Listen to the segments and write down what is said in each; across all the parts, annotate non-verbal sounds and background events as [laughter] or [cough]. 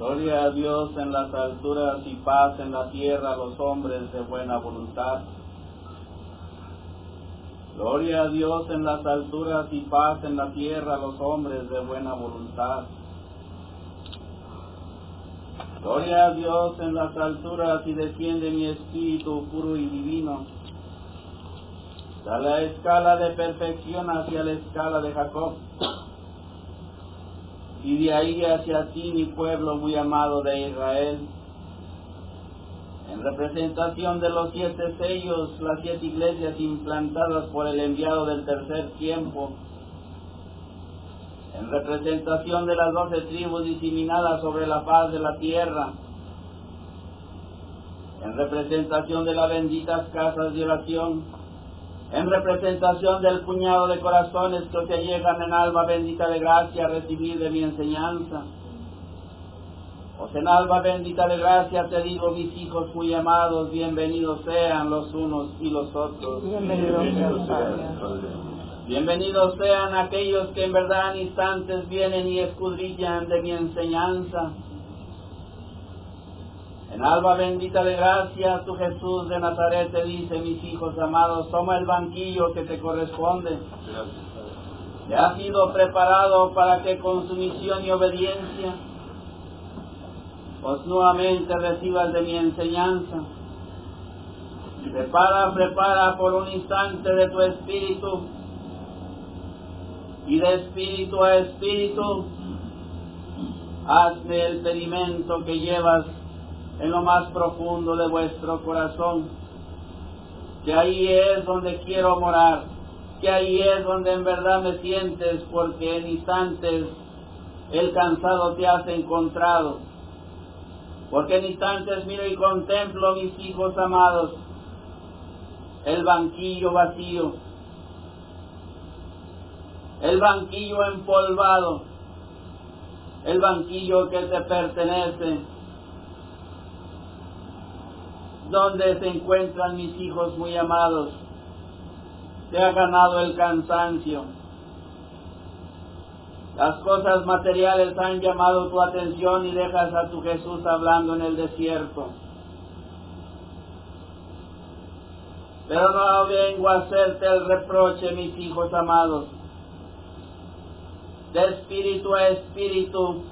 Gloria a Dios en las alturas y paz en la tierra a los hombres de buena voluntad. Gloria a Dios en las alturas y paz en la tierra a los hombres de buena voluntad. Gloria a Dios en las alturas y desciende mi espíritu puro y divino. Da la escala de perfección hacia la escala de Jacob. Y de ahí hacia ti, mi pueblo muy amado de Israel. En representación de los siete sellos, las siete iglesias implantadas por el enviado del tercer tiempo, en representación de las doce tribus diseminadas sobre la faz de la tierra, en representación de las benditas casas de oración, en representación del puñado de corazones que te llegan en alma bendita de gracia a recibir de mi enseñanza. Os en alma bendita de gracia te digo, mis hijos muy amados, bienvenidos sean los unos y los otros. Bienvenidos sean, Bienvenidos sean aquellos que en verdad en instantes vienen y escudrillan de mi enseñanza. En alba bendita de gracia, tu Jesús de Nazaret te dice, mis hijos amados, toma el banquillo que te corresponde. Te ha sido preparado para que con sumisión y obediencia, os nuevamente recibas de mi enseñanza. Prepara, prepara por un instante de tu espíritu y de espíritu a espíritu, hazme el pedimento que llevas en lo más profundo de vuestro corazón, que ahí es donde quiero morar, que ahí es donde en verdad me sientes, porque en instantes el cansado te has encontrado, porque en instantes miro y contemplo, mis hijos amados, el banquillo vacío, el banquillo empolvado, el banquillo que te pertenece, donde se encuentran mis hijos muy amados. Te ha ganado el cansancio. Las cosas materiales han llamado tu atención y dejas a tu Jesús hablando en el desierto. Pero no vengo a hacerte el reproche, mis hijos amados. De espíritu a espíritu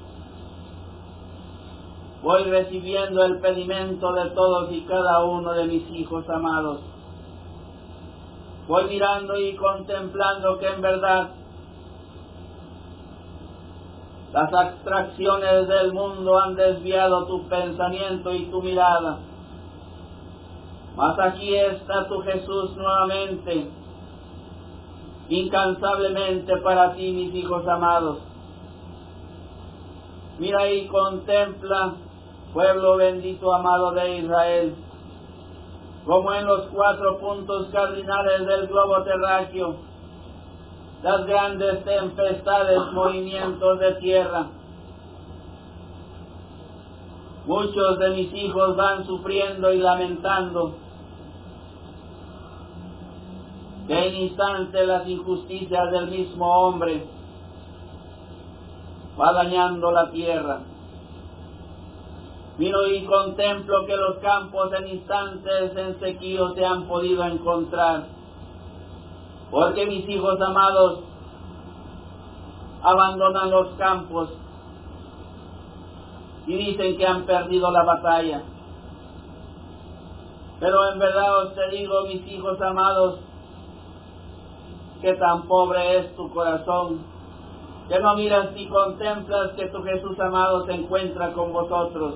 voy recibiendo el pedimento de todos y cada uno de mis hijos amados. Voy mirando y contemplando que en verdad las abstracciones del mundo han desviado tu pensamiento y tu mirada. Mas aquí está tu Jesús nuevamente, incansablemente para ti, mis hijos amados. Mira y contempla, pueblo bendito amado de Israel, como en los cuatro puntos cardinales del globo terráqueo, las grandes tempestades, movimientos de tierra. Muchos de mis hijos van sufriendo y lamentando que en instante las injusticias del mismo hombre va dañando la tierra. Miro y contemplo que los campos en instantes en sequío se han podido encontrar, porque mis hijos amados abandonan los campos y dicen que han perdido la batalla. Pero en verdad os te digo, mis hijos amados, que tan pobre es tu corazón, que no miras ni contemplas que tu Jesús amado se encuentra con vosotros.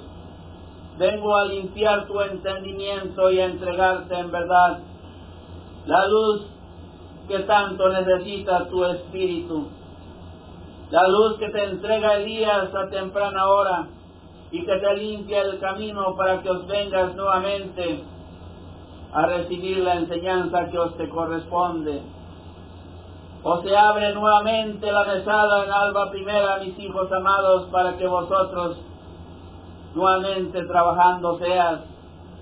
Vengo a limpiar tu entendimiento y a entregarte en verdad la luz que tanto necesita tu espíritu, la luz que te entrega Elías a temprana hora y que te limpia el camino para que os vengas nuevamente a recibir la enseñanza que os te corresponde. O se abre nuevamente la mesada en alba primera, mis hijos amados, para que vosotros nuevamente trabajando seas,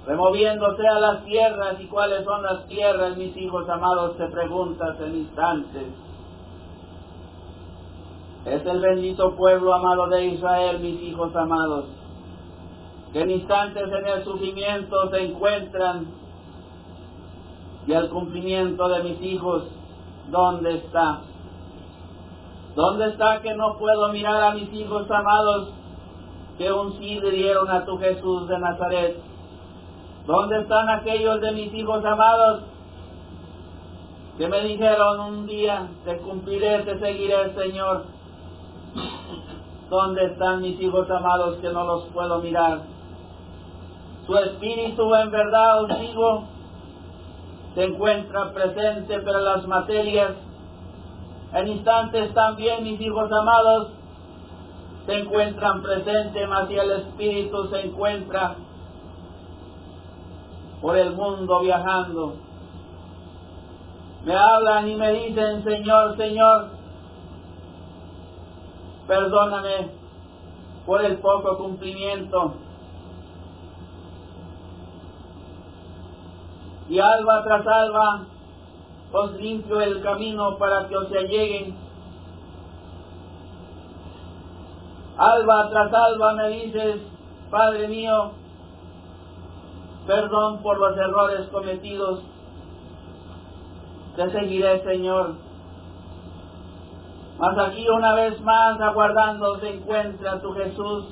removiendo seas las tierras y cuáles son las tierras, mis hijos amados, te preguntas en instantes. Es el bendito pueblo amado de Israel, mis hijos amados, que en instantes en el sufrimiento se encuentran y el cumplimiento de mis hijos, ¿dónde está? ¿Dónde está que no puedo mirar a mis hijos amados que un sí le dieron a tu Jesús de Nazaret? ¿Dónde están aquellos de mis hijos amados que me dijeron un día, te cumpliré, te seguiré, Señor? ¿Dónde están mis hijos amados que no los puedo mirar? Su espíritu en verdad os digo, se encuentra presente, pero las materias en instantes también, mis hijos amados, se encuentran presentes, mas si el Espíritu se encuentra por el mundo viajando. Me hablan y me dicen, Señor, Señor, perdóname por el poco cumplimiento. Y alba tras alba os limpio el camino para que os se Alba tras alba me dices, Padre mío, perdón por los errores cometidos. Te seguiré, Señor. Mas aquí una vez más, aguardando, se encuentra tu Jesús,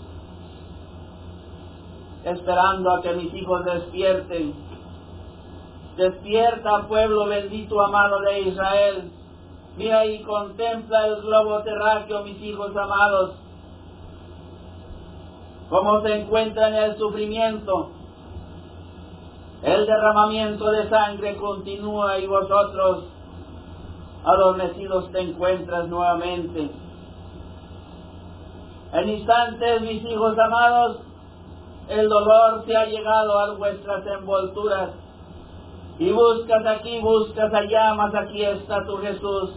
esperando a que mis hijos despierten Despierta, pueblo bendito amado de Israel. Mira y contempla el globo terráqueo, mis hijos amados. Cómo se encuentra en el sufrimiento. El derramamiento de sangre continúa y vosotros, adormecidos, te encuentras nuevamente. En instantes, mis hijos amados, el dolor se ha llegado a vuestras envolturas y buscas aquí, buscas allá, mas aquí está tu Jesús,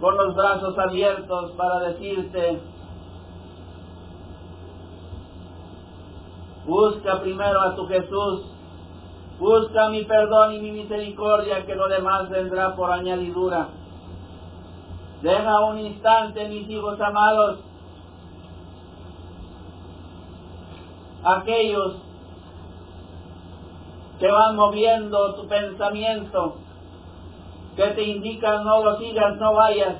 con los brazos abiertos para decirte, busca primero a tu Jesús, busca mi perdón y mi misericordia, que lo demás vendrá por añadidura. Deja un instante, mis hijos amados, aquellos que van moviendo tu pensamiento, que te indican no lo sigas, no vayas.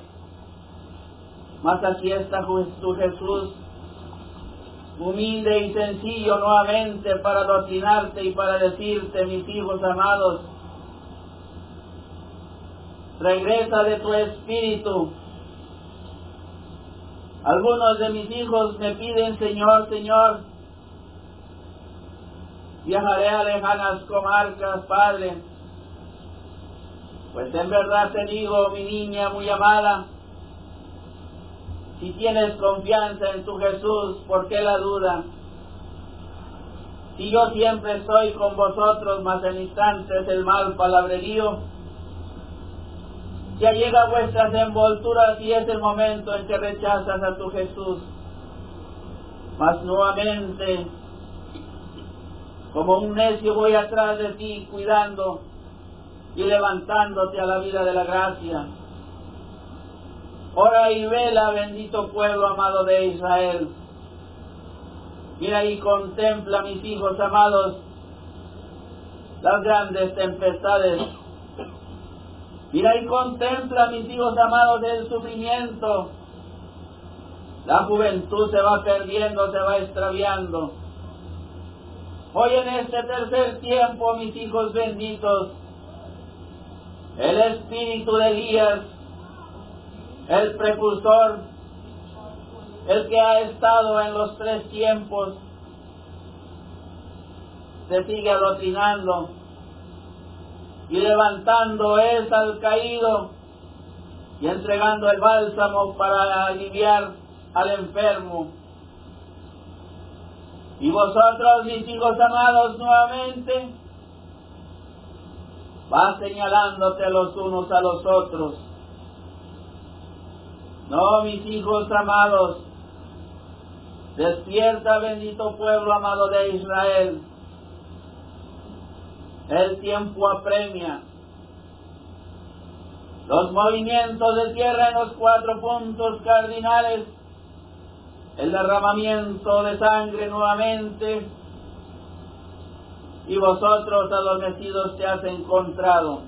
Mas aquí está tu Jesús, humilde y sencillo nuevamente para doctrinarte y para decirte, mis hijos amados, regresa de tu espíritu. Algunos de mis hijos me piden, Señor, Señor, viajaré a lejanas comarcas, Padre. Pues en verdad te digo, mi niña muy amada, si tienes confianza en tu Jesús, ¿por qué la duda? Si yo siempre estoy con vosotros, más en instantes el mal palabrerío, ya llega vuestras envolturas y es el momento en que rechazas a tu Jesús. Mas nuevamente como un necio voy atrás de ti cuidando y levantándote a la vida de la gracia. Ora y vela, bendito pueblo amado de Israel. Mira y contempla, mis hijos amados, las grandes tempestades. Mira y contempla, mis hijos amados, el sufrimiento. La juventud se va perdiendo, se va extraviando. Hoy en este tercer tiempo, mis hijos benditos, el espíritu de Elías, el precursor, el que ha estado en los tres tiempos, se sigue adoctrinando y levantando es al caído y entregando el bálsamo para aliviar al enfermo y vosotros, mis hijos amados, nuevamente, va señalándote los unos a los otros. No, mis hijos amados, despierta, bendito pueblo amado de Israel. El tiempo apremia. los movimientos de tierra en los cuatro puntos cardinales, el derramamiento de sangre nuevamente, y vosotros adormecidos te has encontrado.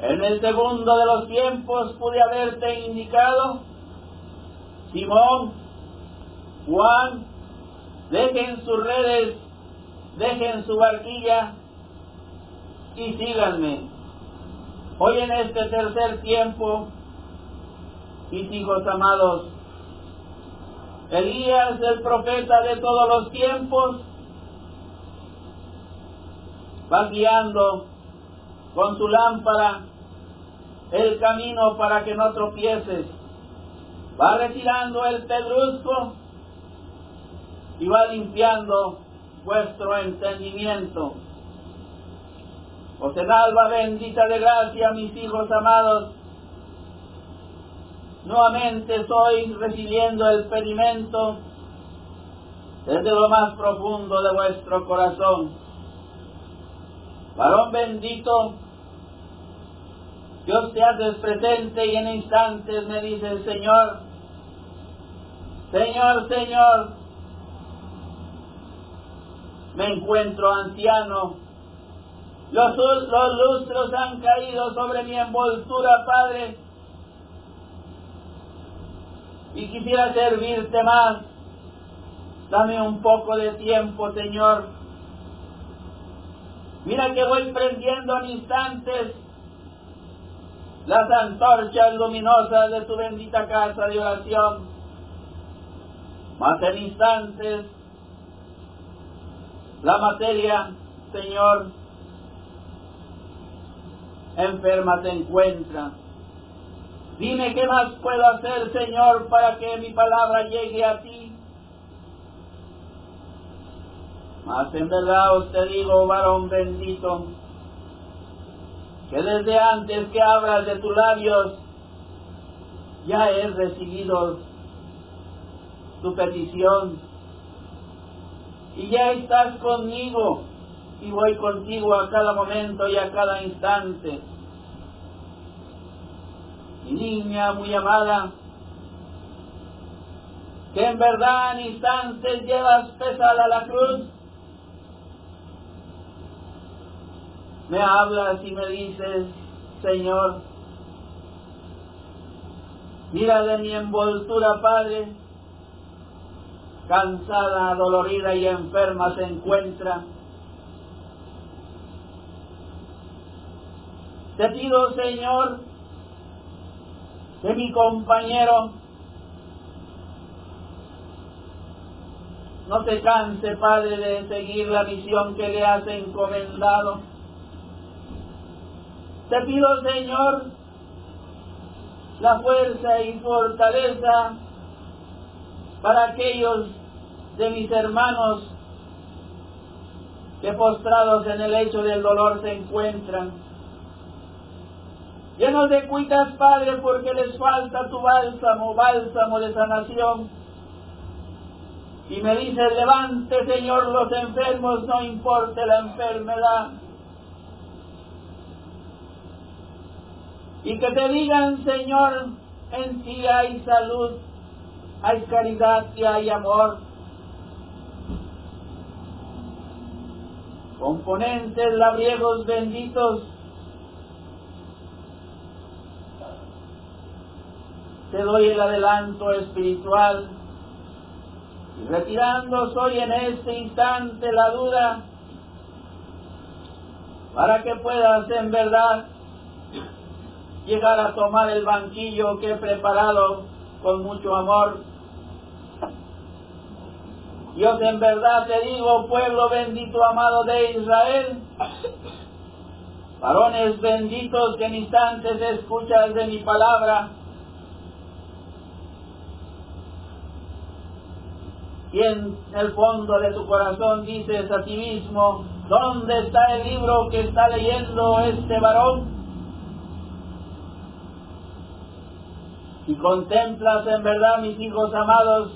En el segundo de los tiempos pude haberte indicado, Simón, Juan, dejen sus redes, dejen su barquilla y síganme. Hoy en este tercer tiempo, mis hijos amados, Elías, el profeta de todos los tiempos, va guiando con su lámpara el camino para que no tropieces. Va retirando el pedrusco y va limpiando vuestro entendimiento. Os alba bendita de gracia, mis hijos amados, nuevamente estoy recibiendo el pedimento desde lo más profundo de vuestro corazón. Varón bendito, Dios te haces presente y en instantes me dice el Señor, Señor, Señor, me encuentro anciano, los, los lustros han caído sobre mi envoltura, Padre, y quisiera servirte más. Dame un poco de tiempo, Señor. Mira que voy prendiendo en instantes las antorchas luminosas de tu bendita casa de oración. Más en instantes la materia, Señor, enferma se encuentra Dime qué más puedo hacer, Señor, para que mi palabra llegue a ti. Mas en verdad os te digo, varón bendito, que desde antes que abras de tus labios, ya he recibido tu petición. Y ya estás conmigo y voy contigo a cada momento y a cada instante mi niña muy amada, que en verdad en instantes llevas pesada la cruz, me hablas y me dices, Señor, mira de mi envoltura, Padre, cansada, dolorida y enferma se encuentra. Te pido, Señor, de mi compañero. No te canse, Padre, de seguir la misión que le has encomendado. Te pido, Señor, la fuerza y fortaleza para aquellos de mis hermanos que postrados en el hecho del dolor se encuentran Llenos de cuitas, Padre, porque les falta tu bálsamo, bálsamo de sanación. Y me dice, levante, Señor, los enfermos, no importe la enfermedad. Y que te digan, Señor, en ti hay salud, hay caridad y hay amor. Componentes labriegos benditos, te doy el adelanto espiritual y retirando soy en este instante la duda para que puedas en verdad llegar a tomar el banquillo que he preparado con mucho amor. Dios en verdad te digo, pueblo bendito amado de Israel, varones benditos que en instantes escuchas de mi palabra, y en el fondo de tu corazón dices a ti mismo, ¿dónde está el libro que está leyendo este varón? Y contemplas en verdad, mis hijos amados,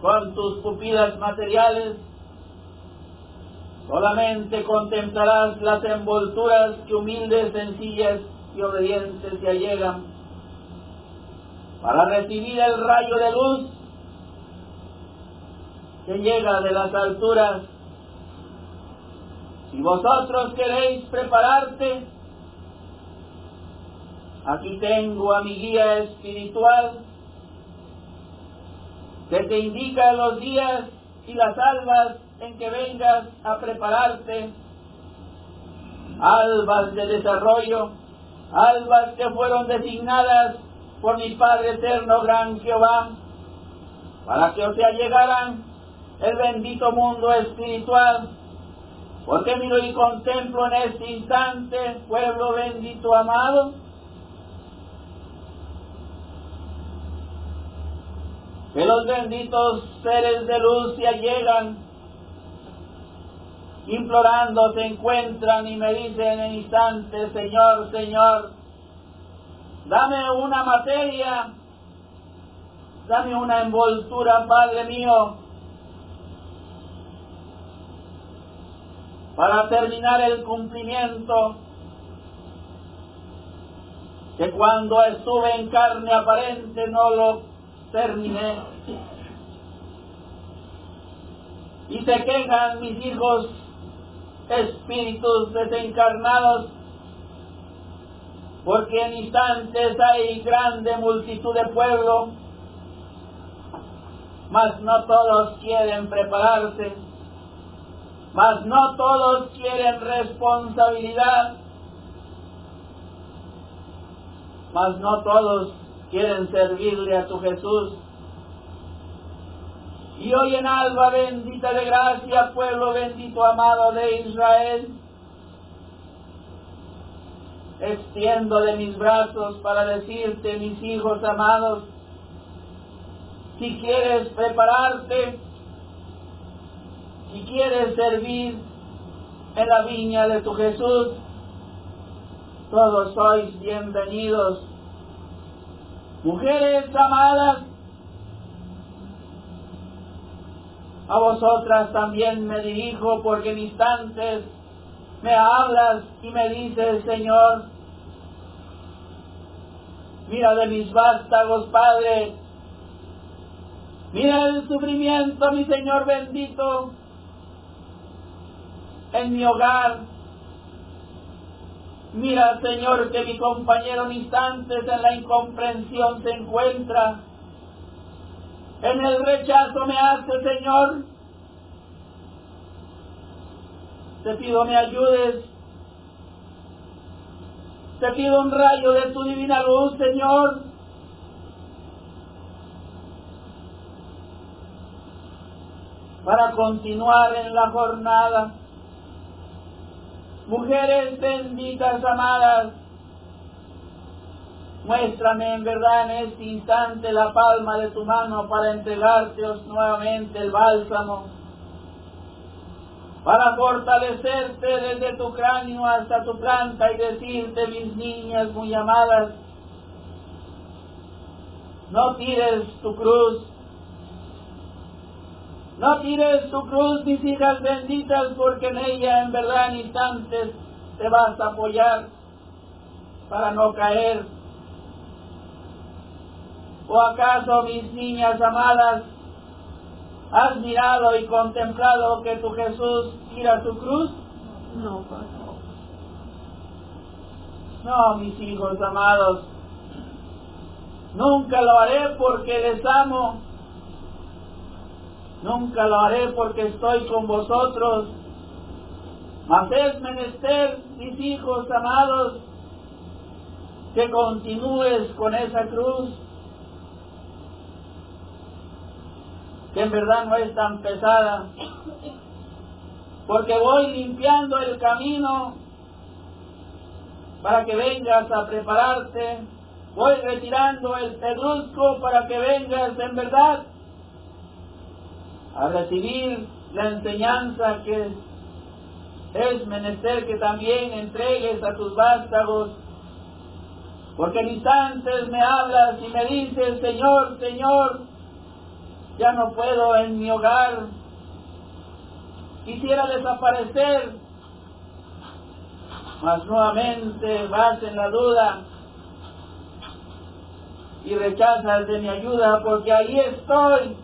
con tus pupilas materiales, Solamente contemplarás las envolturas que humildes, sencillas y obedientes se allegan para recibir el rayo de luz que llega de las alturas. Si vosotros queréis prepararte, aquí tengo a mi guía espiritual que te indica los días y las almas en que vengas a prepararte, albas de desarrollo, albas que fueron designadas por mi Padre eterno, gran Jehová, para que os allegaran el bendito mundo espiritual, porque miro y contemplo en este instante, pueblo bendito amado, que los benditos seres de luz se allegan, implorando se encuentran y me dicen en instante, Señor, Señor, dame una materia, dame una envoltura, Padre mío, para terminar el cumplimiento que cuando estuve en carne aparente no lo terminé. Y se quejan mis hijos espíritus desencarnados, porque en instantes hay grande multitud de pueblo, mas no todos quieren prepararse, mas no todos quieren responsabilidad, mas no todos quieren servirle a tu Jesús. Y hoy en alba bendita de gracia, pueblo bendito amado de Israel, extiendo de mis brazos para decirte, mis hijos amados, si quieres prepararte, si quieres servir en la viña de tu Jesús, todos sois bienvenidos Mujeres amadas, a vosotras también me dirijo porque en instantes me hablas y me dices, Señor, mira de mis vástagos, Padre, mira el sufrimiento, mi Señor bendito, en mi hogar, Mira, Señor, que mi compañero en instantes en la incomprensión se encuentra. En el rechazo me hace, Señor. Te pido me ayudes. Te pido un rayo de tu divina luz, Señor. Para continuar en la jornada Mujeres benditas, amadas, muéstrame en verdad en este instante la palma de tu mano para entregárteos nuevamente el bálsamo, para fortalecerte desde tu cráneo hasta tu planta y decirte, mis niñas muy amadas, no tires tu cruz, no tires tu cruz, mis hijas benditas, porque en ella en verdad en instantes te vas a apoyar para no caer. ¿O acaso, mis niñas amadas, has mirado y contemplado que tu Jesús tira su cruz? No, No, mis hijos amados, nunca lo haré porque les amo Nunca lo haré porque estoy con vosotros. Mas es menester, mis hijos amados, que continúes con esa cruz, que en verdad no es tan pesada, porque voy limpiando el camino para que vengas a prepararte, voy retirando el pedrusco para que vengas en verdad a recibir la enseñanza que es menester que también entregues a tus vástagos, porque en instantes me hablas y me dices, Señor, Señor, ya no puedo en mi hogar, quisiera desaparecer, mas nuevamente vas en la duda y rechazas de mi ayuda porque ahí estoy,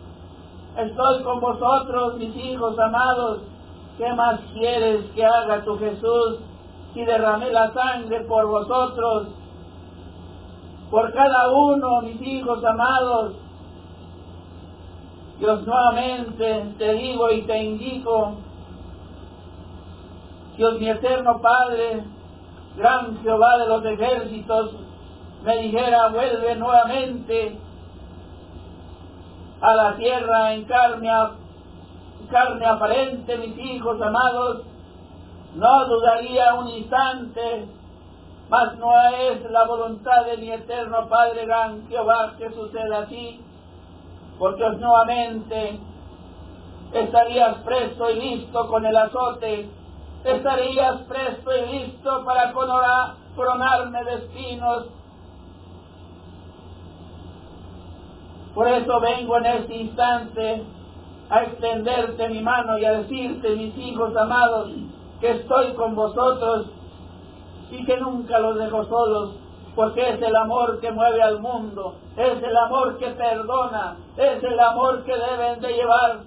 estoy con vosotros, mis hijos amados, ¿qué más quieres que haga tu Jesús si derramé la sangre por vosotros? Por cada uno, mis hijos amados, Dios nuevamente te digo y te indico, Dios mi eterno Padre, gran Jehová de los ejércitos, me dijera, vuelve nuevamente a la tierra en carne, aparente, mis hijos amados, no dudaría un instante, mas no es la voluntad de mi eterno Padre gran Jehová que suceda así porque nuevamente estarías presto y listo con el azote, estarías presto y listo para coronarme de espinos. Por eso vengo en este instante a extenderte mi mano y a decirte, mis hijos amados, que estoy con vosotros y que nunca los dejo solos, porque es el amor que mueve al mundo, es el amor que perdona, es el amor que deben de llevar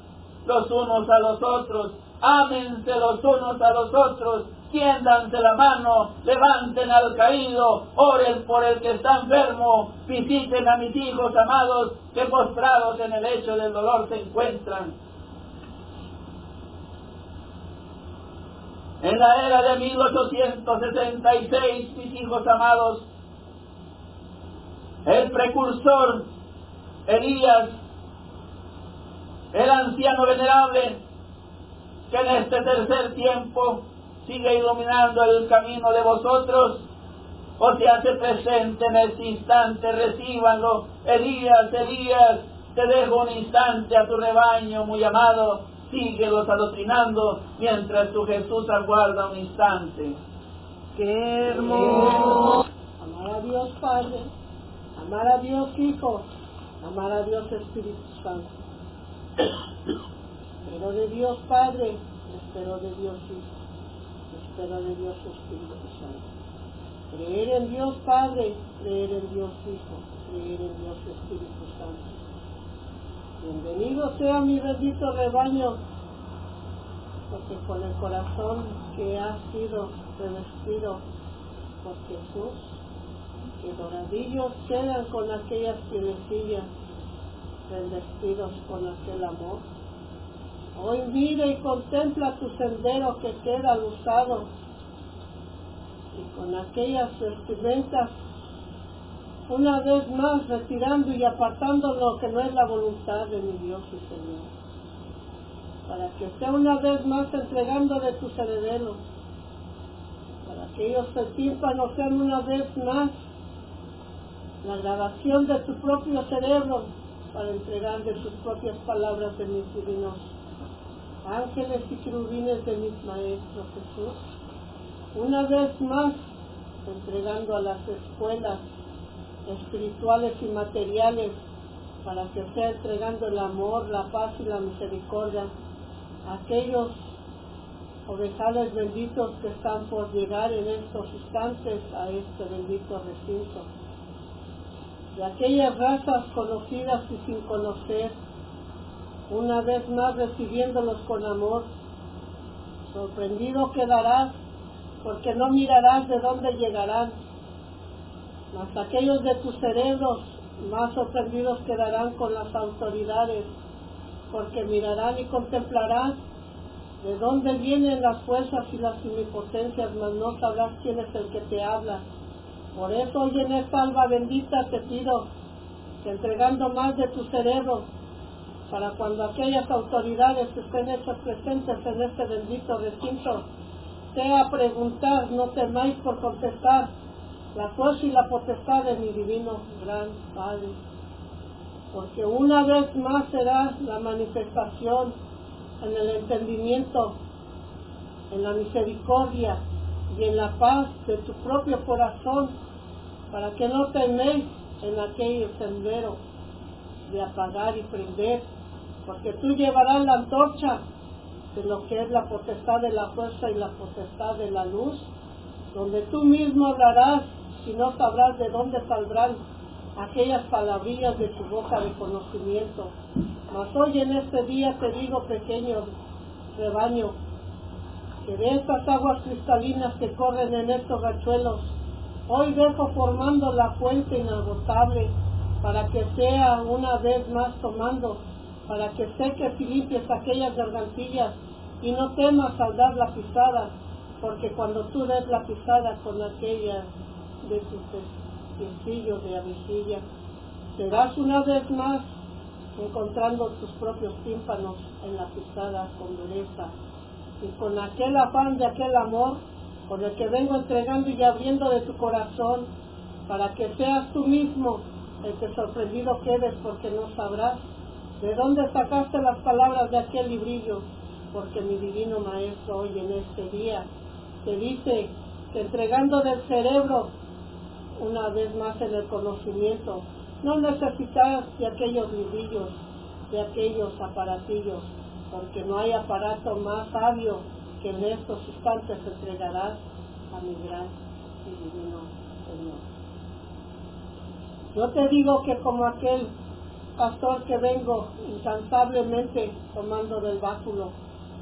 los unos a los otros. Ámense los unos a los otros, tiéndanse la mano, levanten al caído, oren por el que está enfermo, visiten a mis hijos amados que postrados en el lecho del dolor se encuentran. En la era de 1866, mis hijos amados, el precursor Elías, el anciano venerable, que en este tercer tiempo sigue iluminando el camino de vosotros, o se hace presente en este instante, recíbanlo. Elías, Elías, te dejo un instante a tu rebaño muy amado, síguelos adoctrinando mientras tu Jesús aguarda un instante. ¡Qué hermoso! Amar a Dios Padre Amar a Dios Hijo, amar a Dios Espíritu Santo. [coughs] Espero de Dios Padre, espero de Dios Hijo, espero de Dios Espíritu Santo. Creer en Dios Padre, creer en Dios Hijo, creer en Dios Espíritu Santo. Bienvenido sea mi bendito rebaño, porque con el corazón que ha sido revestido por Jesús, que doradillos quedan con aquellas piedecillas revestidos con aquel amor. Hoy mira y contempla tu sendero que queda usado y con aquellas vestimentas una vez más retirando y apartando lo que no es la voluntad de mi Dios y Señor. Para que sea una vez más entregando de tus herederos. Para que ellos se no sean una vez más la grabación de tu propio cerebro para entregar de tus propias palabras de mis divinos ángeles y querubines de mis maestros Jesús. Una vez más, entregando a las escuelas espirituales y materiales para que sea entregando el amor, la paz y la misericordia a aquellos ovejales benditos que están por llegar en estos instantes a este bendito recinto de aquellas razas conocidas y sin conocer, una vez más recibiéndolos con amor. Sorprendido quedarás, porque no mirarás de dónde llegarán, mas aquellos de tus cerebros más sorprendidos quedarán con las autoridades, porque mirarán y contemplarán de dónde vienen las fuerzas y las omnipotencias, mas no sabrás quién es el que te habla por eso hoy en esta alba bendita te pido entregando más de tu cerebro para cuando aquellas autoridades estén hechas presentes en este bendito recinto, sea preguntar, no temáis por contestar la fuerza y la potestad de mi divino gran Padre. Porque una vez más será la manifestación en el entendimiento, en la misericordia y en la paz de tu propio corazón para que no teméis en aquel sendero de apagar y prender, porque tú llevarás la antorcha de lo que es la potestad de la fuerza y la potestad de la luz, donde tú mismo hablarás y no sabrás de dónde saldrán aquellas palabrillas de tu boca de conocimiento. Mas hoy en este día te digo, pequeño rebaño, que de estas aguas cristalinas que corren en estos rachuelos, hoy dejo formando la fuente inagotable para que sea una vez más tomando, para que seques y limpies aquellas gargantillas y no temas al dar la pisada, porque cuando tú des la pisada con aquella de tus piecillos de avicilla, serás una vez más encontrando tus propios tímpanos en la pisada con dureza. Y con aquel afán de aquel amor con el que vengo entregando y abriendo de tu corazón para que seas tú mismo el que sorprendido quedes porque no sabrás de dónde sacaste las palabras de aquel librillo porque mi divino maestro hoy en este día te dice que entregando del cerebro una vez más en el conocimiento no necesitas de aquellos librillos de aquellos aparatillos porque no hay aparato más sabio que en estos instantes entregarás a mi gran y divino Señor. Yo te digo que como aquel pastor que vengo incansablemente tomando del báculo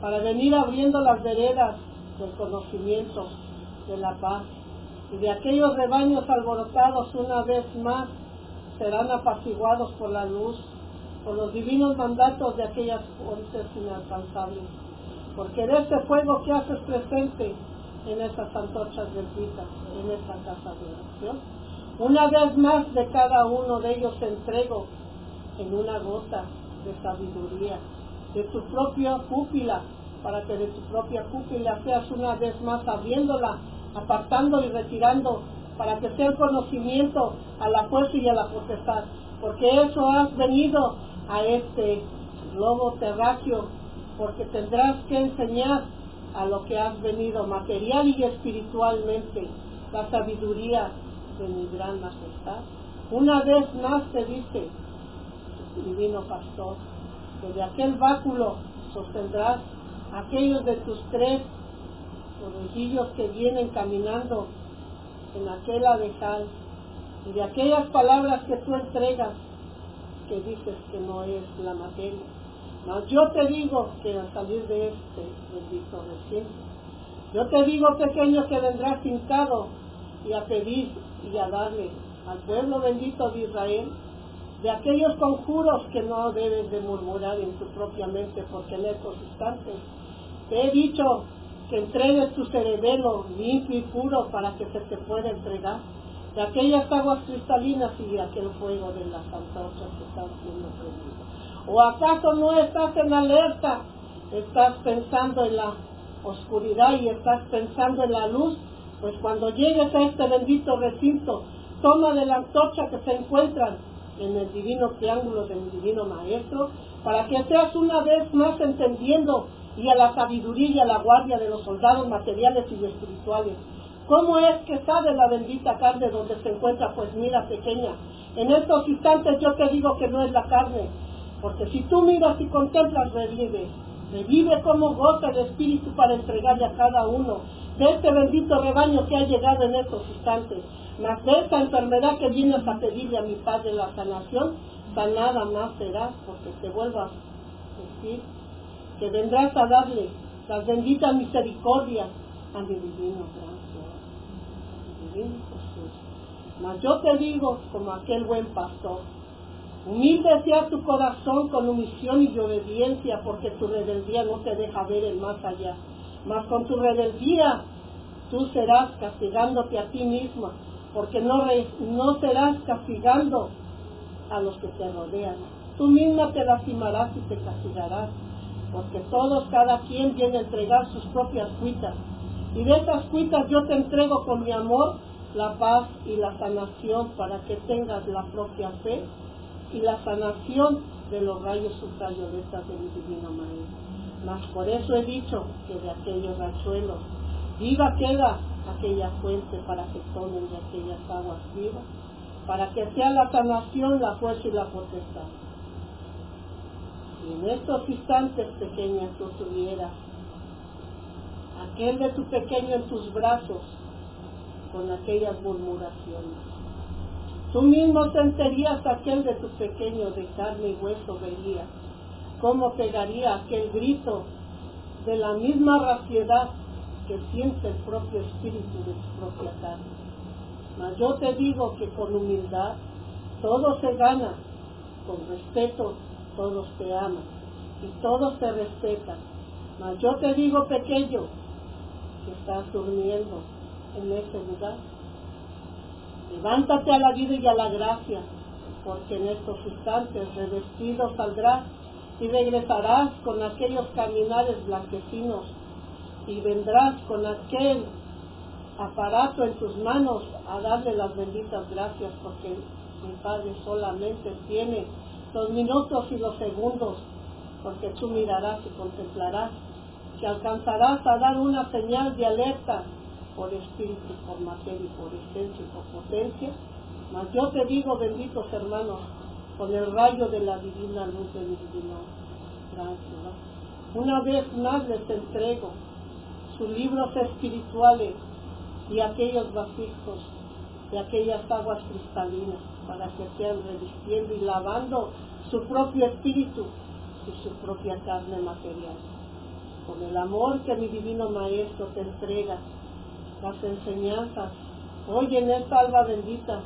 para venir abriendo las veredas del conocimiento, de la paz, y de aquellos rebaños alborotados una vez más serán apaciguados por la luz por los divinos mandatos de aquellas fuentes inalcanzables, porque de ese fuego que haces presente en estas antorchas benditas, en esta casa de oración, una vez más de cada uno de ellos entrego en una gota de sabiduría, de tu propia pupila, para que de tu propia pupila seas una vez más abriéndola, apartando y retirando, para que sea el conocimiento a la fuerza y a la potestad, porque eso has venido a este globo terráqueo, porque tendrás que enseñar a lo que has venido material y espiritualmente, la sabiduría de mi gran majestad. Una vez más te dice, divino pastor, que de aquel báculo sostendrás aquellos de tus tres conejillos que vienen caminando en aquel abejal y de aquellas palabras que tú entregas que dices que no es la materia. Mas yo te digo que al salir de este bendito recinto, yo te digo pequeño que vendrás hincado y a pedir y a darle al pueblo bendito de Israel de aquellos conjuros que no debes de murmurar en tu propia mente porque en estos te he dicho que entregues tu cerebelo limpio y puro para que se te pueda entregar de aquellas aguas cristalinas y de aquel fuego de las antorchas que están siendo prendidas. ¿O acaso no estás en alerta? Estás pensando en la oscuridad y estás pensando en la luz. Pues cuando llegues a este bendito recinto, toma de la antorcha que se encuentran en el divino triángulo del divino maestro, para que seas una vez más entendiendo y a la sabiduría y a la guardia de los soldados materiales y espirituales ¿Cómo es que sabe la bendita carne donde se encuentra? Pues mira, pequeña, en estos instantes yo te digo que no es la carne, porque si tú miras y contemplas, revive. Revive como goza el Espíritu para entregarle a cada uno de este bendito rebaño que ha llegado en estos instantes. Mas de esta enfermedad que vienes a pedirle a mi Padre la sanación, sanada más serás, porque te vuelvo a decir que vendrás a darle las benditas misericordias a mi divino mas yo te digo, como aquel buen pastor, humilde sea tu corazón con omisión y obediencia, porque tu rebeldía no te deja ver el más allá. Mas con tu rebeldía tú serás castigándote a ti misma, porque no, serás castigando a los que te rodean. Tú misma te lastimarás y te castigarás, porque todos, cada quien viene a entregar sus propias cuitas y de esas cuitas yo te entrego con mi amor la paz y la sanación para que tengas la propia fe y la sanación de los rayos ultravioletas de mi divino Maestro. Mas por eso he dicho que de aquellos rachuelos viva queda aquella fuente para que tomen de aquellas aguas vivas, para que sea la sanación, la fuerza y la potestad. Y en estos instantes pequeños tú tuvieras aquel de tu pequeño en tus brazos con aquellas murmuraciones. Tú mismo sentirías aquel de tu pequeño de carne y hueso vería cómo pegaría aquel grito de la misma raciedad que siente el propio espíritu de su propia carne. Mas yo te digo que con humildad todo se gana, con respeto todos te aman y todos te respetan. Mas yo te digo pequeño que estás durmiendo en ese lugar. Levántate a la vida y a la gracia, porque en estos instantes revestido saldrás y regresarás con aquellos caminares blanquecinos y vendrás con aquel aparato en tus manos a darle las benditas gracias porque mi Padre solamente tiene los minutos y los segundos porque tú mirarás y contemplarás que alcanzarás a dar una señal de alerta por espíritu, por materia y por esencia y por potencia. Mas yo te digo, benditos hermanos, con el rayo de la divina luz de mi divino gracias. Una vez más les entrego sus libros espirituales y aquellos vasijos de aquellas aguas cristalinas para que sean revistiendo y lavando su propio espíritu y su propia carne material. Con el amor que mi divino Maestro te entrega, las enseñanzas, hoy en esta alba bendita,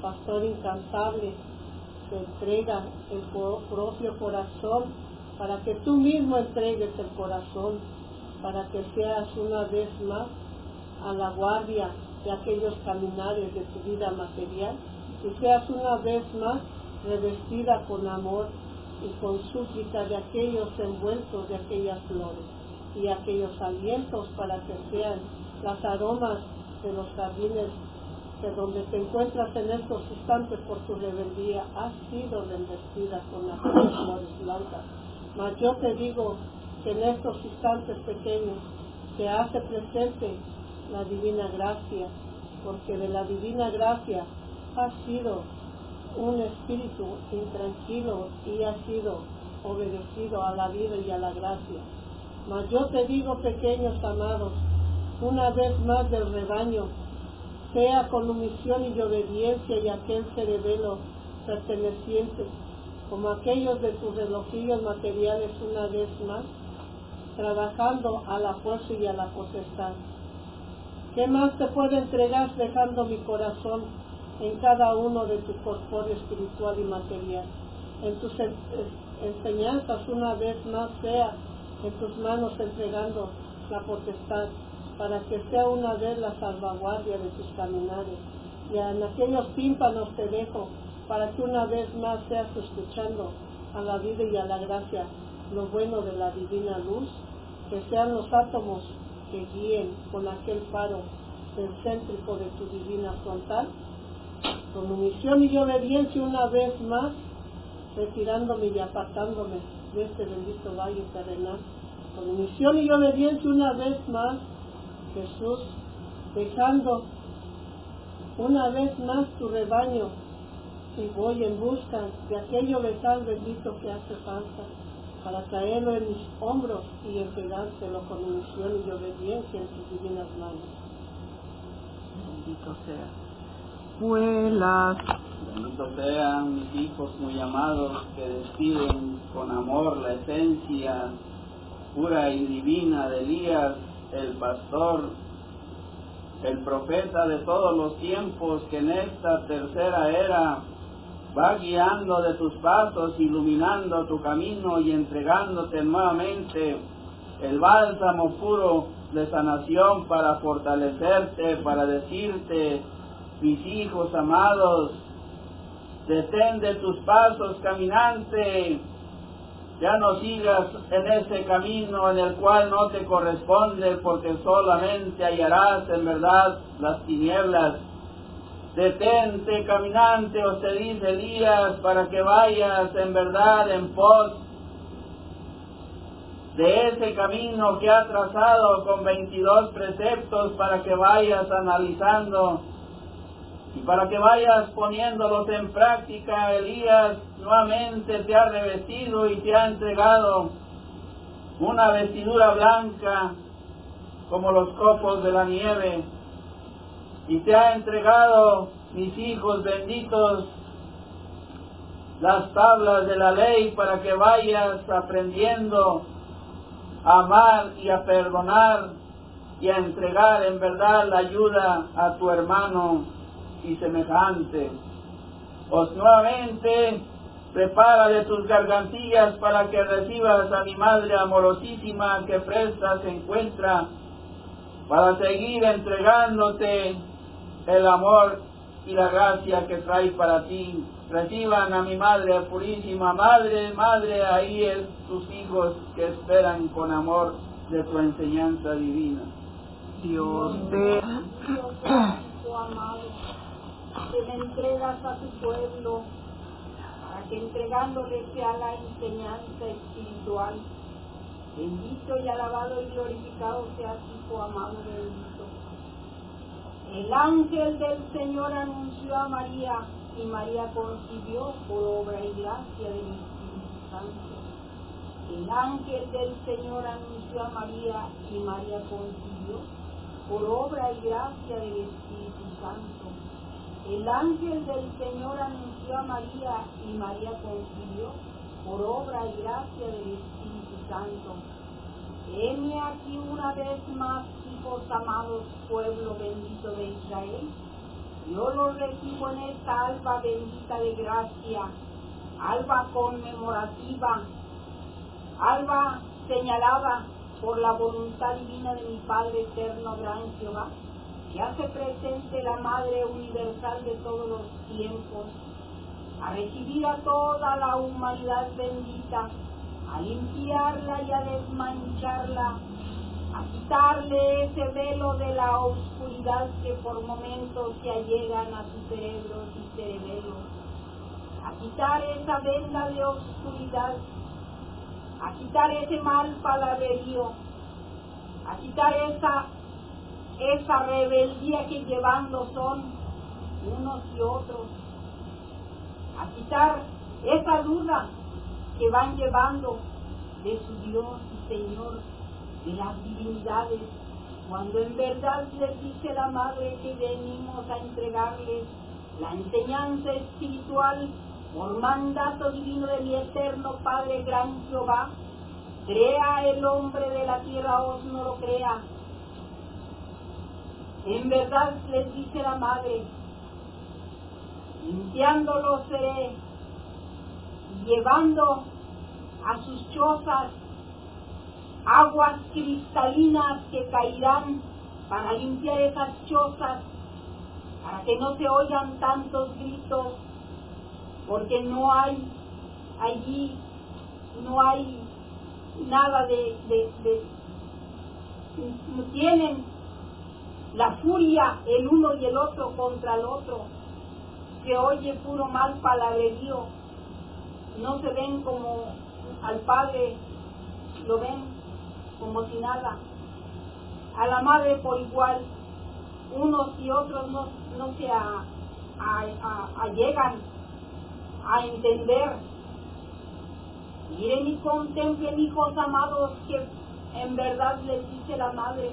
Pastor incansable, te entrega el propio corazón para que tú mismo entregues el corazón, para que seas una vez más a la guardia de aquellos caminares de tu vida material y seas una vez más revestida con amor y con súplica de aquellos envueltos de aquellas flores y aquellos alientos para que sean las aromas de los jardines de donde te encuentras en estos instantes por tu rebeldía, has sido revestida con las flores blancas. Mas yo te digo que en estos instantes pequeños se hace presente la divina gracia, porque de la divina gracia ha sido un espíritu intranquilo y ha sido obedecido a la vida y a la gracia. Mas yo te digo, pequeños amados, una vez más del rebaño, sea con omisión y obediencia y aquel cerebelo perteneciente, como aquellos de tus relojillos materiales una vez más, trabajando a la fuerza y a la potestad. ¿Qué más te puedo entregar dejando mi corazón en cada uno de tu corpóreo espiritual y material? En tus enseñanzas una vez más sea en tus manos entregando la potestad para que sea una vez la salvaguardia de tus caminares. Y en aquellos tímpanos te dejo para que una vez más seas escuchando a la vida y a la gracia lo bueno de la divina luz, que sean los átomos que guíen con aquel faro céntrico de tu divina frontal, con omisión y obediencia una vez más, retirándome y apartándome de este bendito valle terrenal, con omisión y obediencia una vez más, Jesús, dejando una vez más tu rebaño y voy en busca de aquello tal bendito que hace falta para traerlo en mis hombros y entregárselo con unción y obediencia en tus divinas manos. Bendito sea. Vuelas. Bendito sean mis hijos muy amados que despiden con amor la esencia pura y divina de Elías, el pastor, el profeta de todos los tiempos que en esta tercera era va guiando de tus pasos, iluminando tu camino y entregándote nuevamente el bálsamo puro de sanación para fortalecerte, para decirte, mis hijos amados, detén de tus pasos caminante, ya no sigas en ese camino en el cual no te corresponde, porque solamente hallarás en verdad las tinieblas detente caminante, os te dice Elías, para que vayas en verdad en pos de ese camino que ha trazado con 22 preceptos para que vayas analizando Y para que vayas poniéndolos en práctica, Elías nuevamente te ha revestido y te ha entregado una vestidura blanca como los copos de la nieve. Y te ha entregado, mis hijos benditos, las tablas de la ley para que vayas aprendiendo a amar y a perdonar y a entregar en verdad la ayuda a tu hermano y semejante. Os nuevamente prepara de tus gargantillas para que recibas a mi madre amorosísima que presta se encuentra para seguir entregándote el amor y la gracia que trae para ti Reciban a mi Madre Purísima, Madre, Madre, ahí es tus hijos que esperan con amor de tu enseñanza divina. Dios te... tu amado, que me entregas a tu pueblo, para que entregándole sea la enseñanza espiritual. Bendito y alabado y glorificado sea tu amado. El ángel del Señor anunció a María y María concibió por obra y gracia del Espíritu Santo. El ángel del Señor anunció a María y María concibió por obra y gracia del Espíritu Santo. El ángel del Señor anunció a María y María concibió por obra y gracia del Espíritu Santo. Heme aquí una vez más, hijos amados, pueblo bendito de Israel yo lo recibo en esta alba bendita de gracia, alba conmemorativa, alba señalada por la voluntad divina de mi Padre eterno, gran Jehová, que hace presente la Madre universal de todos los tiempos, a recibir a toda la humanidad bendita, a limpiarla y a desmancharla a quitarle ese velo de la oscuridad que por momentos se allegan a sus cerebros y cerebelos, a quitar esa venda de oscuridad, a quitar ese mal palabrerío, a quitar esa, esa rebeldía que llevando son unos y otros, a quitar esa duda que van llevando de su Dios y Señor de las divinidades, cuando en verdad les dice la Madre que venimos a entregarles la enseñanza espiritual por mandato divino de mi eterno Padre Gran Jehová, crea el hombre de la tierra o no lo crea. En verdad les dice la Madre, limpiándolo seré, llevando a sus chozas aguas cristalinas que caerán para limpiar esas chozas, para que no se oigan tantos gritos, porque no hay allí, no hay nada de, tienen la furia el uno y el otro contra el otro, se oye puro mal palabrerío, no se ven como al Padre, lo ven como si nada. A la madre por igual, unos y otros no, no se a, a, allegan a entender. Miren y contemplen, hijos amados, que en verdad les dice la madre,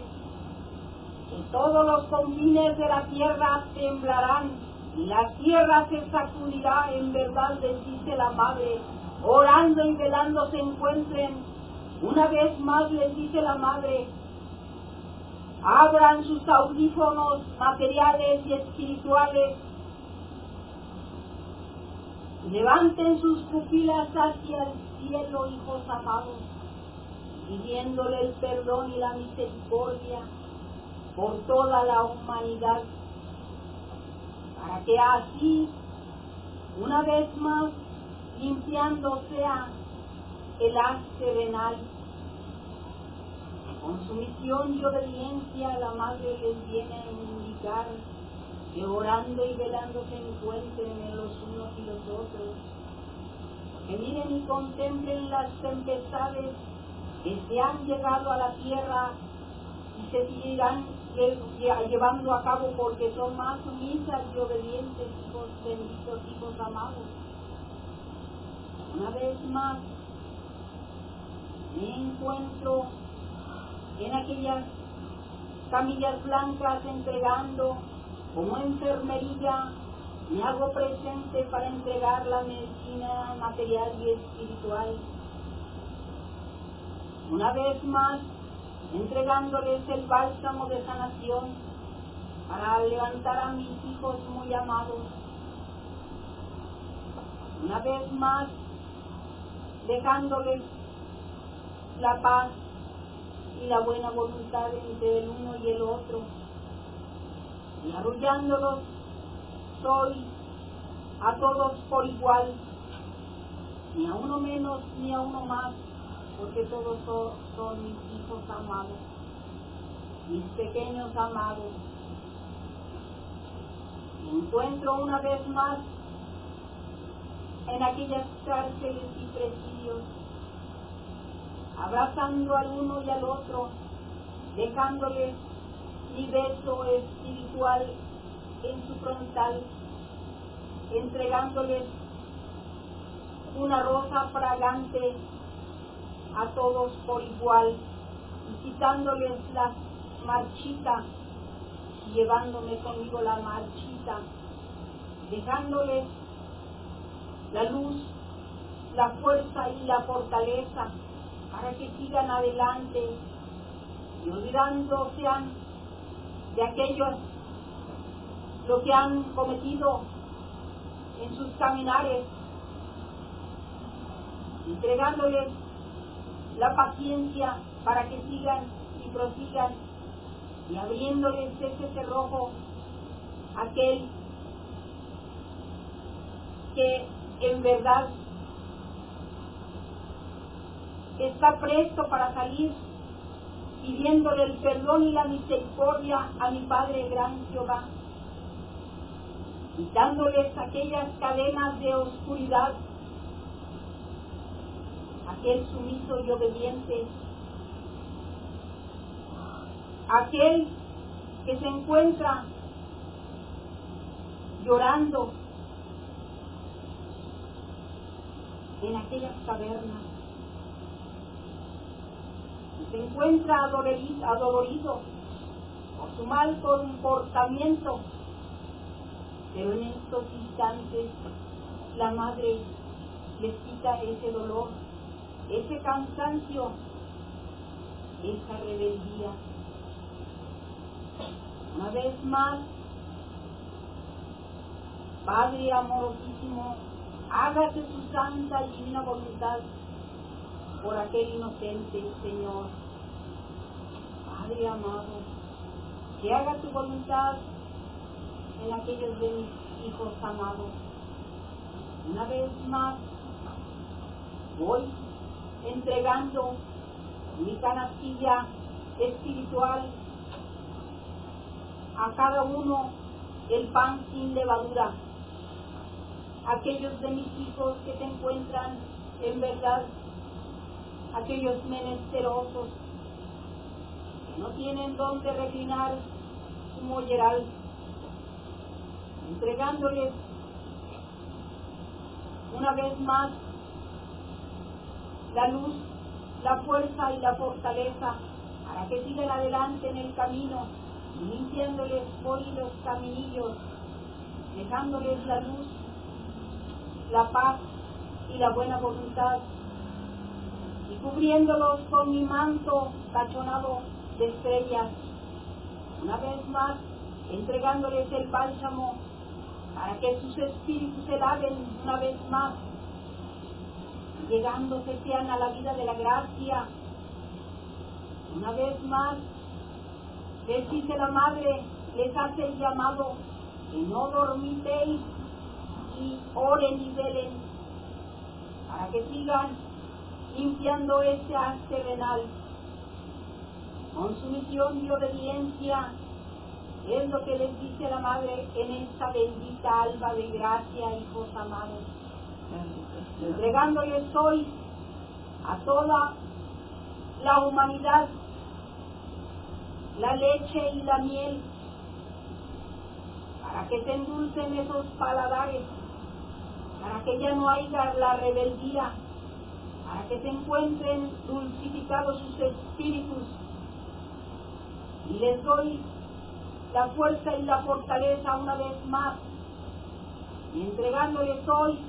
que todos los confines de la tierra temblarán y la tierra se sacudirá, en verdad les dice la madre, orando y velando se encuentren una vez más les dice la madre, abran sus audífonos materiales y espirituales, levanten sus pupilas hacia el cielo, hijos amados, pidiéndole el perdón y la misericordia por toda la humanidad, para que así, una vez más, limpiando sea el haz renal. Con su misión y obediencia, la Madre les viene a indicar que orando y velando se encuentren en los unos y los otros. Que miren y contemplen las tempestades que se han llegado a la tierra y se seguirán llevando a cabo porque son más sumisas y obedientes, hijos benditos, hijos amados. Una vez más, me encuentro en aquellas camillas blancas entregando como enfermería, me hago presente para entregar la medicina material y espiritual. Una vez más, entregándoles el bálsamo de sanación para levantar a mis hijos muy amados. Una vez más, dejándoles la paz y la buena voluntad entre el uno y el otro, y arrullándolos soy a todos por igual, ni a uno menos ni a uno más, porque todos son, mis hijos amados, mis pequeños amados. Me encuentro una vez más en aquellas cárceles y presidios, abrazando al uno y al otro, dejándoles mi beso espiritual en su frontal, entregándoles una rosa fragante a todos por igual quitándoles la marchita, llevándome conmigo la marchita, dejándoles la luz, la fuerza y la fortaleza para que sigan adelante y olvidándose de aquellos lo que han cometido en sus caminares, entregándoles la paciencia para que sigan y prosigan y abriéndoles ese cerrojo, aquel que en verdad está presto para salir, pidiéndole el perdón y la misericordia a mi Padre Gran Jehová, quitándoles aquellas cadenas de oscuridad aquel sumiso y obediente, aquel que se encuentra llorando en aquellas cavernas, se encuentra adolorido por su mal comportamiento, pero en estos instantes la madre les quita ese dolor ese cansancio, esa rebeldía. Una vez más, Padre amorosísimo, hágase su santa y divina voluntad por aquel inocente Señor. Padre amado, que haga tu voluntad en aquellos de mis hijos amados. Una vez más, voy entregando mi canastilla espiritual a cada uno el pan sin levadura. Aquellos de mis hijos que se encuentran en verdad, aquellos menesterosos que no tienen donde reclinar su molleral, entregándoles una vez más la luz, la fuerza y la fortaleza para que sigan adelante en el camino, limpiándoles hoy los caminillos, dejándoles la luz, la paz y la buena voluntad, y cubriéndolos con mi manto tachonado de estrellas. Una vez más, entregándoles el bálsamo para que sus espíritus se laven una vez más llegando sean a la vida de la gracia. Una vez más, les dice la madre, les hace el llamado, que no dormitéis y oren y velen, para que sigan limpiando ese terrenal. Con sumisión y obediencia es lo que les dice la madre en esta bendita alba de gracia, hijos amados entregándoles hoy a toda la humanidad la leche y la miel, para que se endulcen esos paladares, para que ya no haya la rebeldía, para que se encuentren dulcificados sus espíritus. Y les doy la fuerza y la fortaleza una vez más, entregándoles hoy,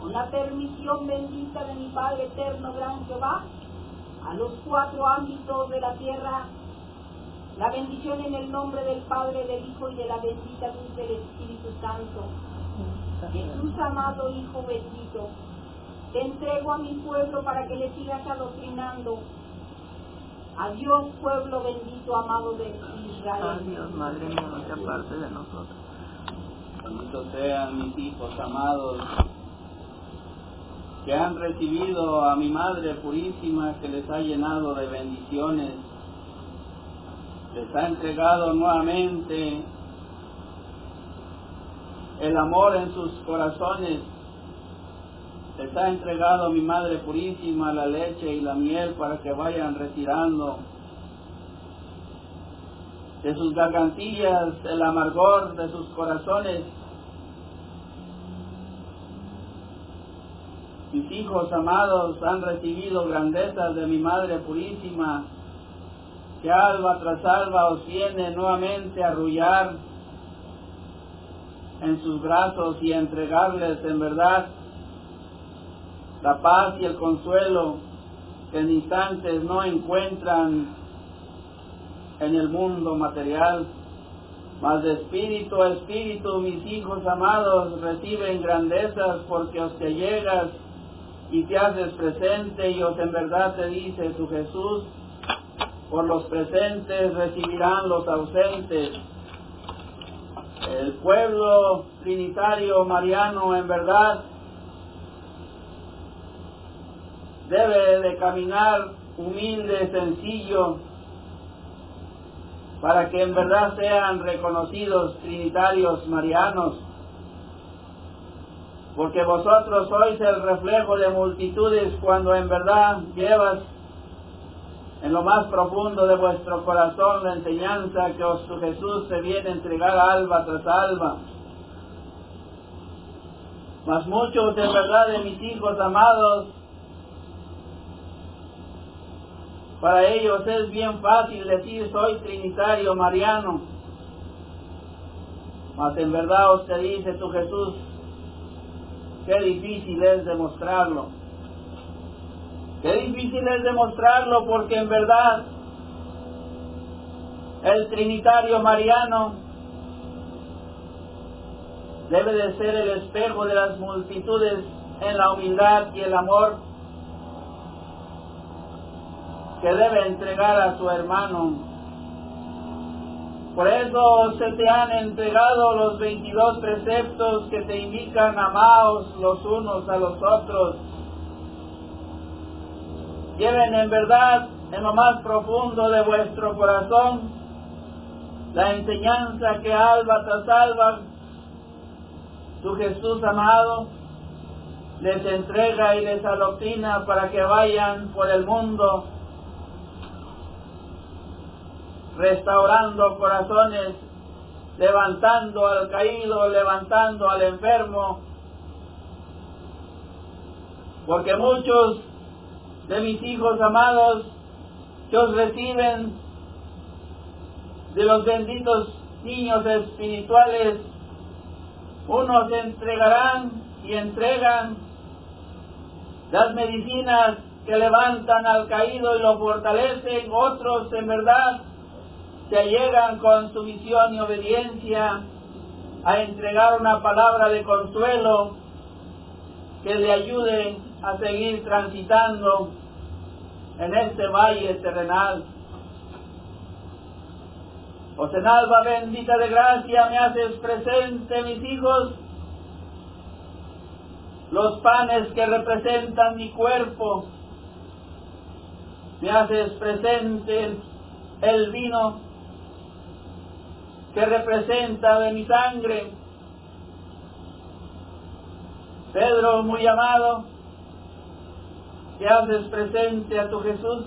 con la permisión bendita de mi Padre eterno, gran Jehová, a los cuatro ámbitos de la tierra, la bendición en el nombre del Padre, del Hijo y de la bendita luz del Espíritu Santo. Jesús amado Hijo bendito, entrego a mi pueblo para que le sigas adoctrinando. Adiós pueblo bendito, amado de Israel. Adiós, Madre mía, no te apartes de nosotros. Benditos sean mis hijos amados que han recibido a mi Madre Purísima que les ha llenado de bendiciones, les ha entregado nuevamente el amor en sus corazones, ha entregado a mi Madre Purísima la leche y la miel para que vayan retirando de sus gargantillas el amargor de sus corazones. Mis hijos amados han recibido grandezas de mi Madre Purísima, que alba tras alba os viene nuevamente a arrullar en sus brazos y a entregarles en verdad la paz y el consuelo que en instantes no encuentran en el mundo material. Mas de espíritu a espíritu, mis hijos amados reciben grandezas porque os te llegas y te haces presente y os en verdad te dice tu Jesús, por los presentes recibirán los ausentes. El pueblo trinitario mariano en verdad debe de caminar humilde, sencillo, para que en verdad sean reconocidos trinitarios marianos porque vosotros sois el reflejo de multitudes cuando en verdad llevas en lo más profundo de vuestro corazón la enseñanza que os Jesús se viene a entregar alba tras alba. Mas muchos en verdad de mis hijos amados, para ellos es bien fácil decir soy trinitario mariano. Mas en verdad os te dice tu Jesús, Qué difícil es demostrarlo. Qué difícil es demostrarlo porque en verdad el Trinitario Mariano debe de ser el espejo de las multitudes en la humildad y el amor que debe entregar a su hermano. Por eso se te han entregado los 22 preceptos que te indican amaos los unos a los otros. Lleven en verdad en lo más profundo de vuestro corazón la enseñanza que alba tras alba tu Jesús amado les entrega y les adoctrina para que vayan por el mundo restaurando corazones, levantando al caído, levantando al enfermo, porque muchos de mis hijos amados que os reciben de los benditos niños espirituales, unos entregarán y entregan las medicinas que levantan al caído y lo fortalecen, otros en verdad se llegan con su visión y obediencia a entregar una palabra de consuelo que le ayude a seguir transitando en este valle terrenal. Os en alba bendita de gracia me haces presente, mis hijos, los panes que representan mi cuerpo, me haces presente el vino que representa de mi sangre. Pedro, muy amado, que haces presente a tu Jesús.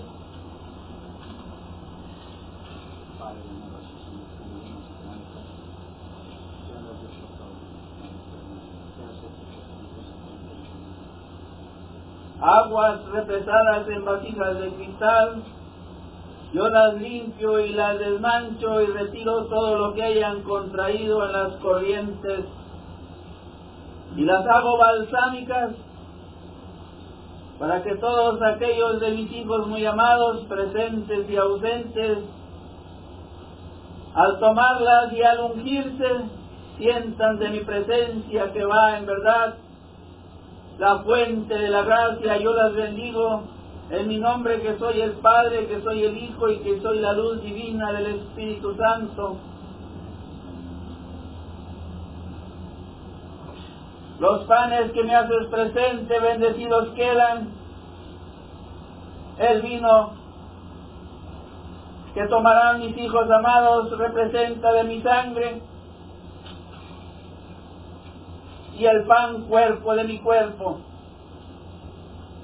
Aguas represadas en vasijas de cristal, yo las limpio y las desmancho y retiro todo lo que hayan contraído en las corrientes. Y las hago balsámicas para que todos aquellos de mis hijos muy amados, presentes y ausentes, al tomarlas y al ungirse, sientan de mi presencia que va en verdad. La fuente de la gracia, yo las bendigo en mi nombre que soy el Padre, que soy el Hijo y que soy la luz divina del Espíritu Santo. Los panes que me haces presente, bendecidos quedan. El vino que tomarán mis hijos amados representa de mi sangre. Y el pan cuerpo de mi cuerpo.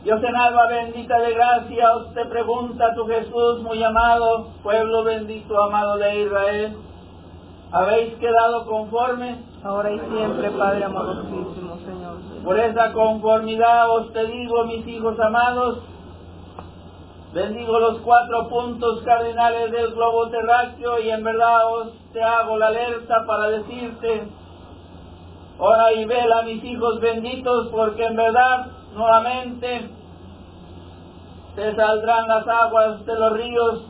Dios en alma bendita de gracia, os te pregunta tu Jesús muy amado, pueblo bendito amado de Israel. ¿Habéis quedado conforme? Ahora y siempre, Padre amorosísimo, Señor. Por esa conformidad os te digo, mis hijos amados, bendigo los cuatro puntos cardinales del globo terráqueo y en verdad os te hago la alerta para decirte, ora y vela, mis hijos benditos, porque en verdad, nuevamente, te saldrán las aguas de los ríos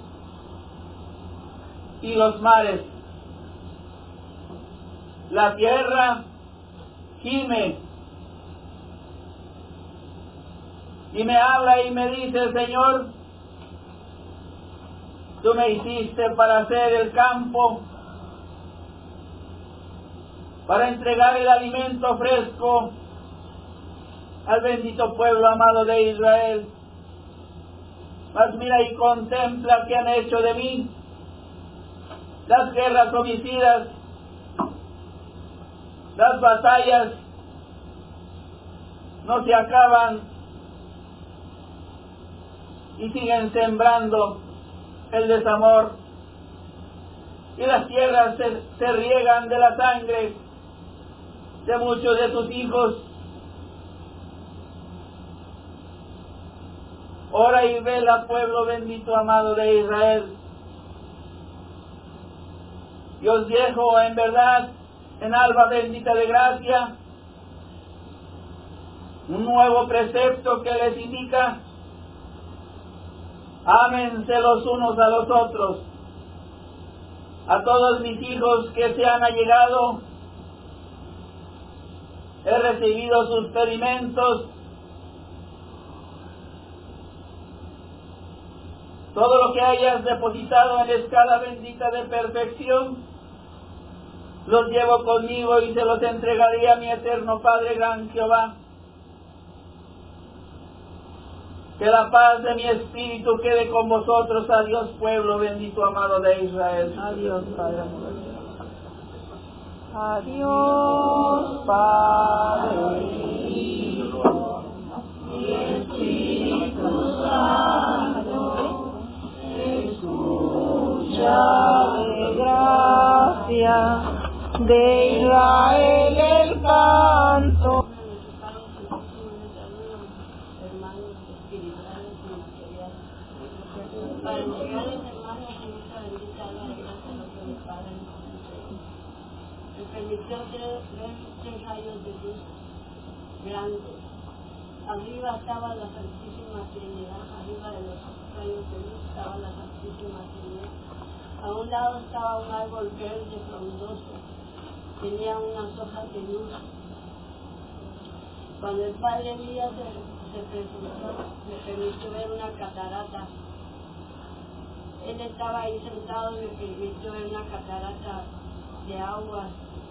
y los mares la tierra gime. Y me habla y me dice, Señor, tú me hiciste para hacer el campo, para entregar el alimento fresco al bendito pueblo amado de Israel. Mas mira y contempla que han hecho de mí las guerras homicidas las batallas no se acaban y siguen sembrando el desamor y las tierras se, se, riegan de la sangre de muchos de tus hijos. Ora y vela, pueblo bendito amado de Israel. Dios viejo, en verdad, en alba bendita de gracia, un nuevo precepto que les indica, ámense los unos a los otros. A todos mis hijos que se han allegado, he recibido sus pedimentos, todo lo que hayas depositado en escala bendita de perfección, los llevo conmigo y se los entregaré a mi eterno Padre Gran Jehová. Que la paz de mi espíritu quede con vosotros, adiós pueblo bendito amado de Israel. Adiós, Padre Adiós, Padre Hijo y Espíritu Santo. De gracia de Israel el canto. Permitió ver tres rayos de luz grandes. Arriba estaba la Santísima Trinidad, arriba de los rayos de luz estaba la Santísima Trinidad. A un lado estaba un árbol verde frondoso tenía unas hojas de luz. Cuando el padre Díaz se, se presentó, me permitió ver una catarata. Él estaba ahí sentado y me permitió ver una catarata de agua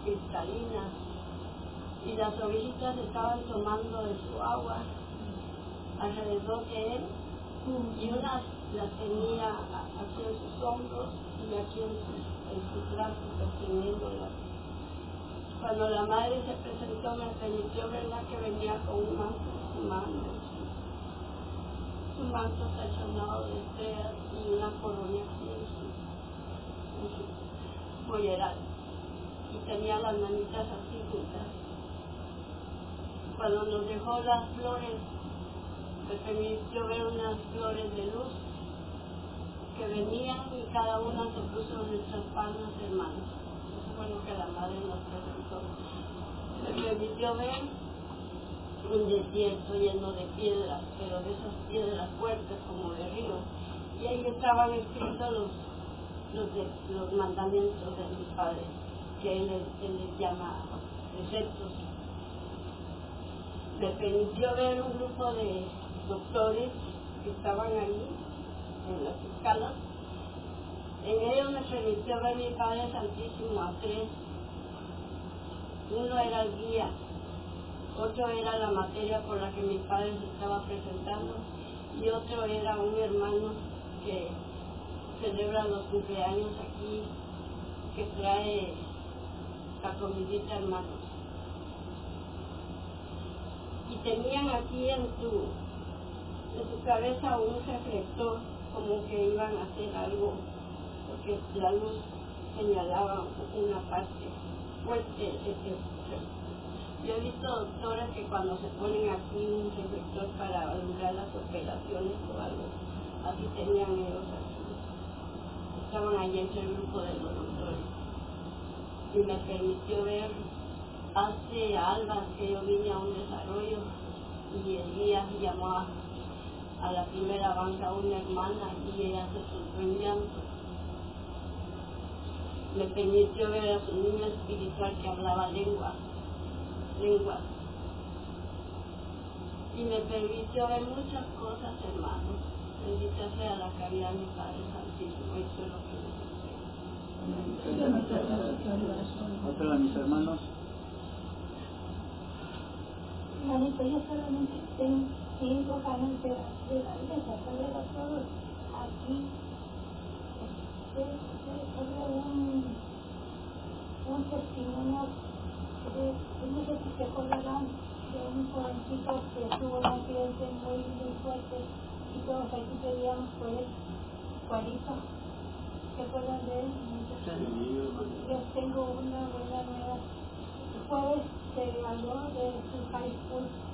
cristalina. Y las ovejitas estaban tomando de su agua alrededor de él. Y una las tenía en sus hombros aquí en sus brazos, sosteniéndolas cuando la madre se presentó me permitió verla que venía con un manto en su mano. Su manto tachonado de estrellas y una corona aquí en su, y tenía las manitas así juntas. Cuando nos dejó las flores, me permitió ver unas flores de luz que venían y cada una se puso en nuestras palmas hermanos. Eso fue lo que la madre nos presentó. Me permitió ver un desierto lleno de piedras, pero de esas piedras fuertes como de río. Y ahí estaban escritos los, los, de- los mandamientos de mi padre, que él, él les llama preceptos. Me permitió ver un grupo de doctores que estaban ahí en las escalas. En ellos me permitió ver mi Padre Santísimo a tres. Uno era el guía, otro era la materia por la que mi padre se estaba presentando y otro era un hermano que celebra los cumpleaños aquí, que trae la comidita hermanos. Y tenían aquí en su, en su cabeza un reflector como que iban a hacer algo, porque la luz señalaba una parte fuerte. este, yo he visto doctores que cuando se ponen aquí un reflector para alumbrar las operaciones o algo, así tenían ellos aquí. Estaban allí entre el grupo de los doctores. Y me permitió ver hace albas que yo vine a un desarrollo y el guía llamó a, a la primera banca una hermana y ella se llanto. Me permitió ver a su niño espiritual que hablaba lengua lenguas. Y me permitió ver muchas cosas, hermanos. Bendita sea la caridad de mi Padre Santísimo. Eso es lo que me Otra de mis hermanos. Manito, yo solamente tengo cinco años de, la iglesia, pero a todos aquí. Este, sobre un, un testimonio de, de no sé si se acordarán de un jovencito que tuvo un accidente muy, muy fuerte y todos aquí pedíamos por él, Juanito. ¿Se acuerdan de él? Yo tengo una buena nueva. El jueves se graduó de su high school.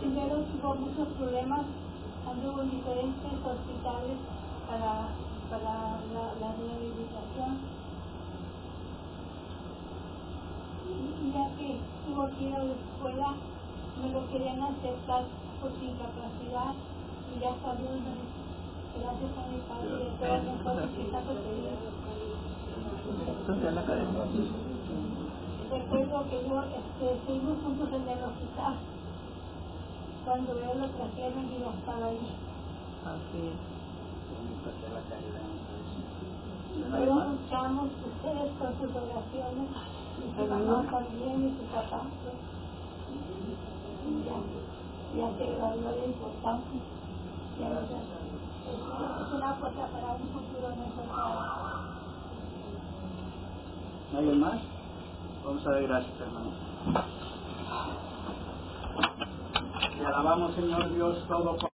Primero tuvo muchos problemas, anduvo en diferentes hospitales para, para la, la rehabilitación. Y ya que tuvo que ir a la escuela, no lo querían aceptar por su incapacidad y ya salió gracias a mi padre de todas las cosas que está Recuerdo que yo este, estuvimos juntos en el hospital cuando veo lo trajeron y estaba ahí. Así es. Luego buscamos ustedes con sus oraciones y su mamá también y su papá. Y ya, ya se graduó de importante. Ya, ya. Es, una cosa para un futuro mejor. ¿Alguien más? Vamos a dar gracias, hermanos. Te alabamos, Señor Dios, todo.